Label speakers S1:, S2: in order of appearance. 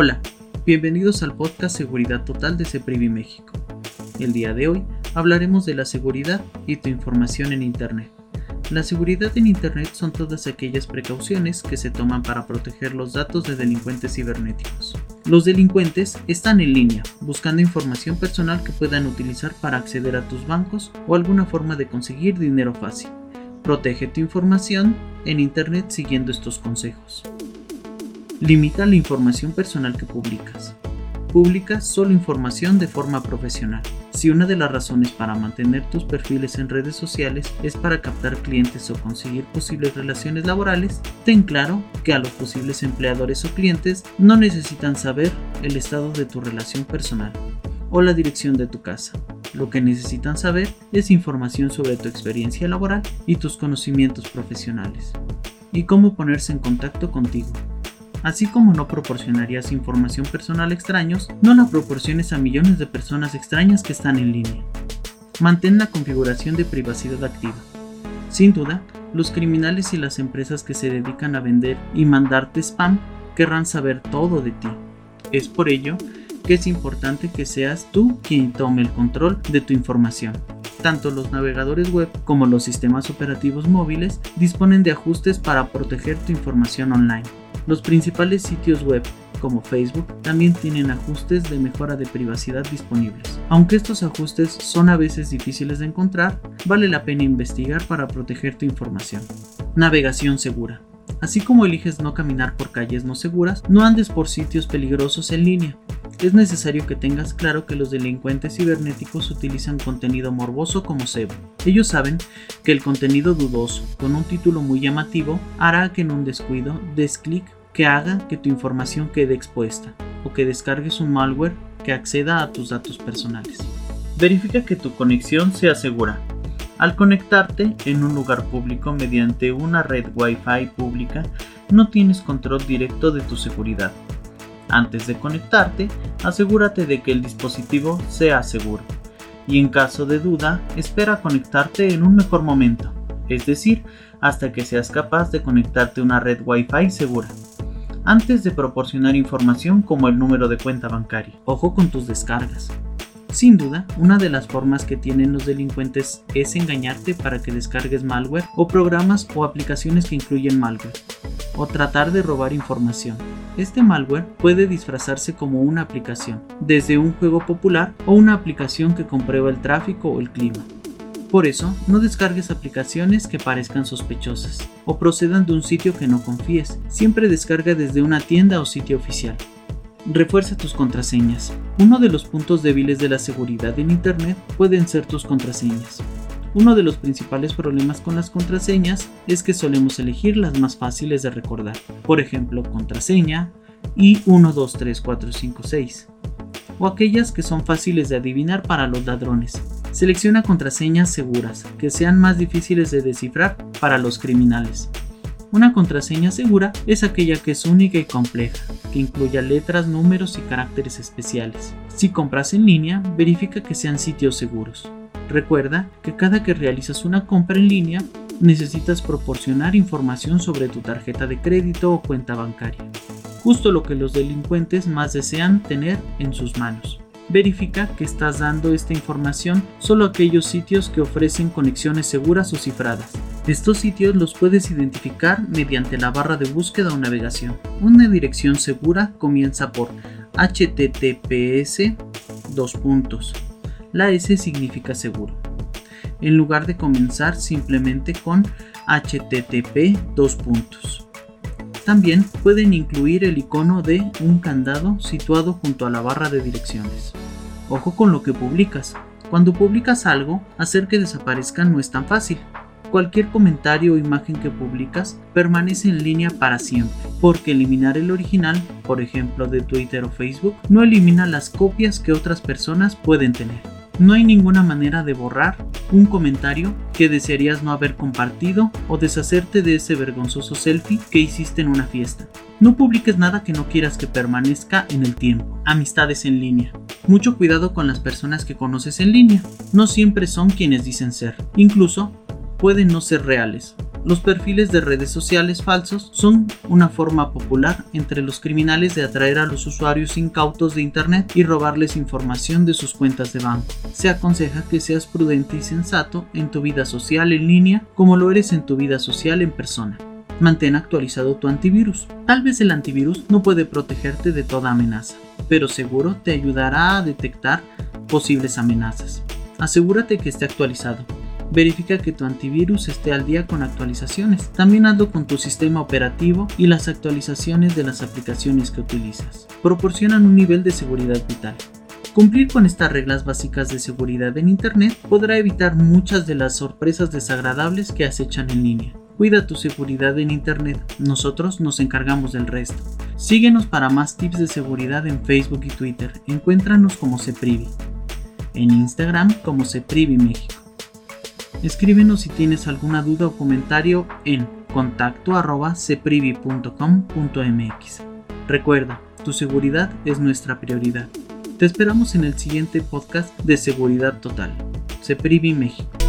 S1: Hola, bienvenidos al podcast Seguridad Total de CEPRIVI México. El día de hoy hablaremos de la seguridad y tu información en Internet. La seguridad en Internet son todas aquellas precauciones que se toman para proteger los datos de delincuentes cibernéticos. Los delincuentes están en línea, buscando información personal que puedan utilizar para acceder a tus bancos o alguna forma de conseguir dinero fácil. Protege tu información en Internet siguiendo estos consejos. Limita la información personal que publicas. Publica solo información de forma profesional. Si una de las razones para mantener tus perfiles en redes sociales es para captar clientes o conseguir posibles relaciones laborales, ten claro que a los posibles empleadores o clientes no necesitan saber el estado de tu relación personal o la dirección de tu casa. Lo que necesitan saber es información sobre tu experiencia laboral y tus conocimientos profesionales y cómo ponerse en contacto contigo. Así como no proporcionarías información personal a extraños, no la proporciones a millones de personas extrañas que están en línea. Mantén la configuración de privacidad activa. Sin duda, los criminales y las empresas que se dedican a vender y mandarte spam querrán saber todo de ti. Es por ello que es importante que seas tú quien tome el control de tu información. Tanto los navegadores web como los sistemas operativos móviles disponen de ajustes para proteger tu información online. Los principales sitios web como Facebook también tienen ajustes de mejora de privacidad disponibles. Aunque estos ajustes son a veces difíciles de encontrar, vale la pena investigar para proteger tu información. Navegación segura. Así como eliges no caminar por calles no seguras, no andes por sitios peligrosos en línea. Es necesario que tengas claro que los delincuentes cibernéticos utilizan contenido morboso como cebo. Ellos saben que el contenido dudoso, con un título muy llamativo, hará que en un descuido des clic que haga que tu información quede expuesta o que descargues un malware que acceda a tus datos personales. Verifica que tu conexión sea segura. Al conectarte en un lugar público mediante una red Wi-Fi pública, no tienes control directo de tu seguridad. Antes de conectarte, asegúrate de que el dispositivo sea seguro. Y en caso de duda, espera conectarte en un mejor momento, es decir, hasta que seas capaz de conectarte a una red Wi-Fi segura antes de proporcionar información como el número de cuenta bancaria. Ojo con tus descargas. Sin duda, una de las formas que tienen los delincuentes es engañarte para que descargues malware o programas o aplicaciones que incluyen malware, o tratar de robar información. Este malware puede disfrazarse como una aplicación, desde un juego popular o una aplicación que comprueba el tráfico o el clima. Por eso, no descargues aplicaciones que parezcan sospechosas o procedan de un sitio que no confíes. Siempre descarga desde una tienda o sitio oficial. Refuerza tus contraseñas. Uno de los puntos débiles de la seguridad en Internet pueden ser tus contraseñas. Uno de los principales problemas con las contraseñas es que solemos elegir las más fáciles de recordar. Por ejemplo, contraseña y 123456. O aquellas que son fáciles de adivinar para los ladrones, Selecciona contraseñas seguras, que sean más difíciles de descifrar para los criminales. Una contraseña segura es aquella que es única y compleja, que incluya letras, números y caracteres especiales. Si compras en línea, verifica que sean sitios seguros. Recuerda que cada que realizas una compra en línea, necesitas proporcionar información sobre tu tarjeta de crédito o cuenta bancaria, justo lo que los delincuentes más desean tener en sus manos verifica que estás dando esta información solo a aquellos sitios que ofrecen conexiones seguras o cifradas. Estos sitios los puedes identificar mediante la barra de búsqueda o navegación. Una dirección segura comienza por https puntos. La S significa seguro. En lugar de comenzar simplemente con http dos puntos. También pueden incluir el icono de un candado situado junto a la barra de direcciones. Ojo con lo que publicas. Cuando publicas algo, hacer que desaparezca no es tan fácil. Cualquier comentario o imagen que publicas permanece en línea para siempre, porque eliminar el original, por ejemplo de Twitter o Facebook, no elimina las copias que otras personas pueden tener. No hay ninguna manera de borrar un comentario que desearías no haber compartido o deshacerte de ese vergonzoso selfie que hiciste en una fiesta. No publiques nada que no quieras que permanezca en el tiempo. Amistades en línea. Mucho cuidado con las personas que conoces en línea. No siempre son quienes dicen ser. Incluso pueden no ser reales. Los perfiles de redes sociales falsos son una forma popular entre los criminales de atraer a los usuarios incautos de Internet y robarles información de sus cuentas de banco. Se aconseja que seas prudente y sensato en tu vida social en línea como lo eres en tu vida social en persona. Mantén actualizado tu antivirus. Tal vez el antivirus no puede protegerte de toda amenaza, pero seguro te ayudará a detectar posibles amenazas. Asegúrate que esté actualizado. Verifica que tu antivirus esté al día con actualizaciones. También hazlo con tu sistema operativo y las actualizaciones de las aplicaciones que utilizas. Proporcionan un nivel de seguridad vital. Cumplir con estas reglas básicas de seguridad en Internet podrá evitar muchas de las sorpresas desagradables que acechan en línea. Cuida tu seguridad en Internet, nosotros nos encargamos del resto. Síguenos para más tips de seguridad en Facebook y Twitter. Encuéntranos como Ceprivi. En Instagram como Ceprivi México. Escríbenos si tienes alguna duda o comentario en contacto Recuerda, tu seguridad es nuestra prioridad. Te esperamos en el siguiente podcast de Seguridad Total. Ceprivi México.